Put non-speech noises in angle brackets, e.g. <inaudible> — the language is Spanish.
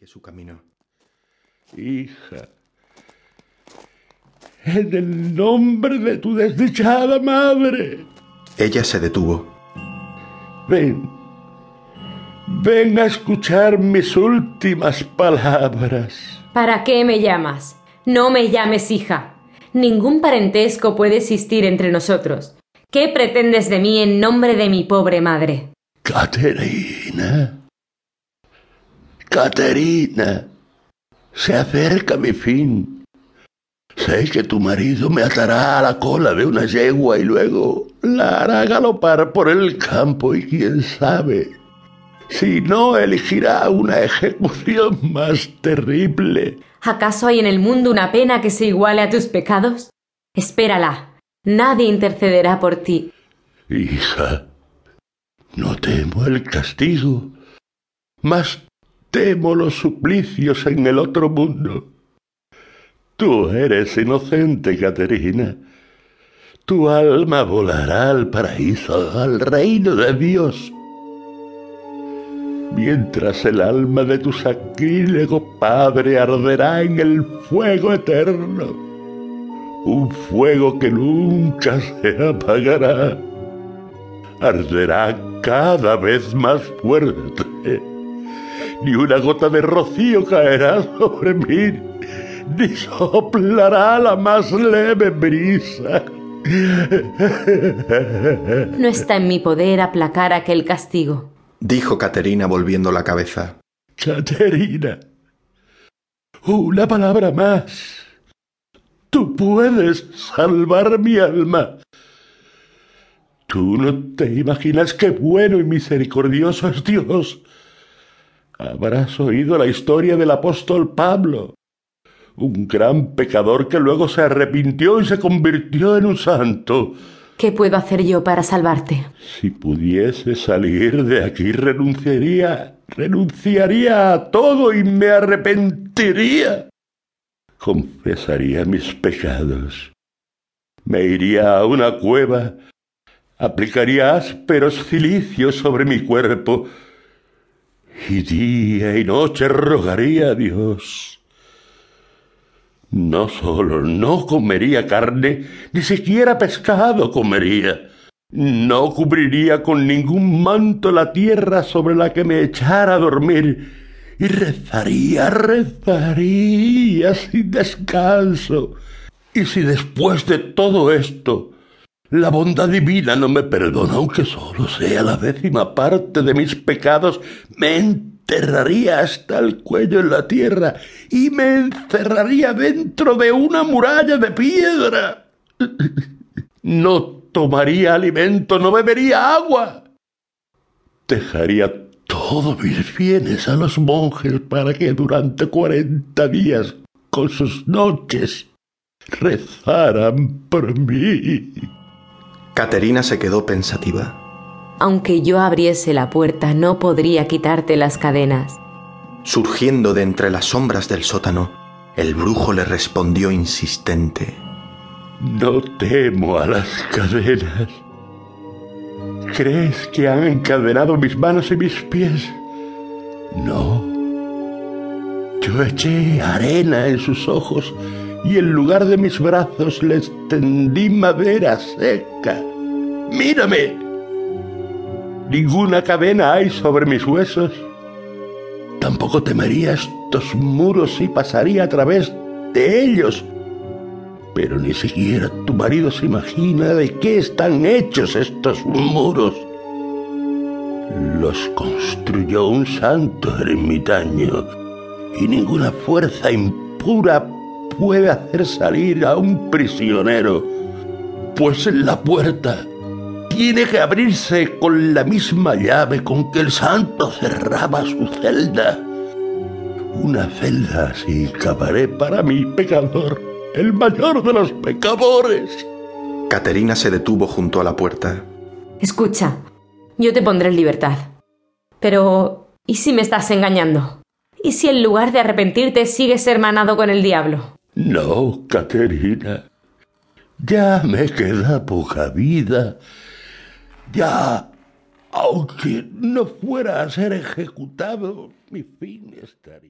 sigue su camino. Hija, en el nombre de tu desdichada madre. Ella se detuvo. Ven, ven a escuchar mis últimas palabras. ¿Para qué me llamas? No me llames hija. Ningún parentesco puede existir entre nosotros. ¿Qué pretendes de mí en nombre de mi pobre madre? Caterina. Caterina. Se acerca mi fin. Sé que tu marido me atará a la cola de una yegua y luego la hará galopar por el campo y quién sabe si no elegirá una ejecución más terrible. ¿Acaso hay en el mundo una pena que se iguale a tus pecados? Espérala. Nadie intercederá por ti. Hija, no temo el castigo, mas temo los suplicios en el otro mundo. Tú eres inocente, Caterina. Tu alma volará al paraíso, al reino de Dios. Mientras el alma de tu sacrílego padre arderá en el fuego eterno, un fuego que nunca se apagará, arderá cada vez más fuerte. Ni una gota de rocío caerá sobre mí, ni soplará la más leve brisa. No está en mi poder aplacar aquel castigo dijo Caterina volviendo la cabeza. Caterina, una palabra más. Tú puedes salvar mi alma. Tú no te imaginas qué bueno y misericordioso es Dios. Habrás oído la historia del apóstol Pablo, un gran pecador que luego se arrepintió y se convirtió en un santo. ¿Qué puedo hacer yo para salvarte? Si pudiese salir de aquí renunciaría, renunciaría a todo y me arrepentiría. Confesaría mis pecados. Me iría a una cueva, aplicaría ásperos cilicios sobre mi cuerpo y día y noche rogaría a Dios no solo no comería carne, ni siquiera pescado comería. No cubriría con ningún manto la tierra sobre la que me echara a dormir, y rezaría, rezaría sin descanso. Y si después de todo esto la bondad divina no me perdona, aunque solo sea la décima parte de mis pecados, me enterraría hasta el cuello en la tierra y me encerraría dentro de una muralla de piedra. <laughs> No tomaría alimento, no bebería agua. Dejaría todos mis bienes a los monjes para que durante cuarenta días con sus noches rezaran por mí. Caterina se quedó pensativa. Aunque yo abriese la puerta, no podría quitarte las cadenas. Surgiendo de entre las sombras del sótano, el brujo le respondió insistente. No temo a las cadenas. ¿Crees que han encadenado mis manos y mis pies? No. Yo eché arena en sus ojos y en lugar de mis brazos les tendí madera seca. Mírame. Ninguna cadena hay sobre mis huesos. Tampoco temería estos muros si pasaría a través de ellos. Pero ni siquiera tu marido se imagina de qué están hechos estos muros. Los construyó un santo ermitaño y ninguna fuerza impura puede hacer salir a un prisionero, pues en la puerta tiene que abrirse con la misma llave con que el santo cerraba su celda. Una celda así cavaré para mi pecador, el mayor de los pecadores. Caterina se detuvo junto a la puerta. Escucha, yo te pondré en libertad. Pero, ¿y si me estás engañando? ¿Y si en lugar de arrepentirte sigues hermanado con el diablo? No, Caterina. Ya me queda poca vida ya, aunque no fuera a ser ejecutado, mi fin estaría.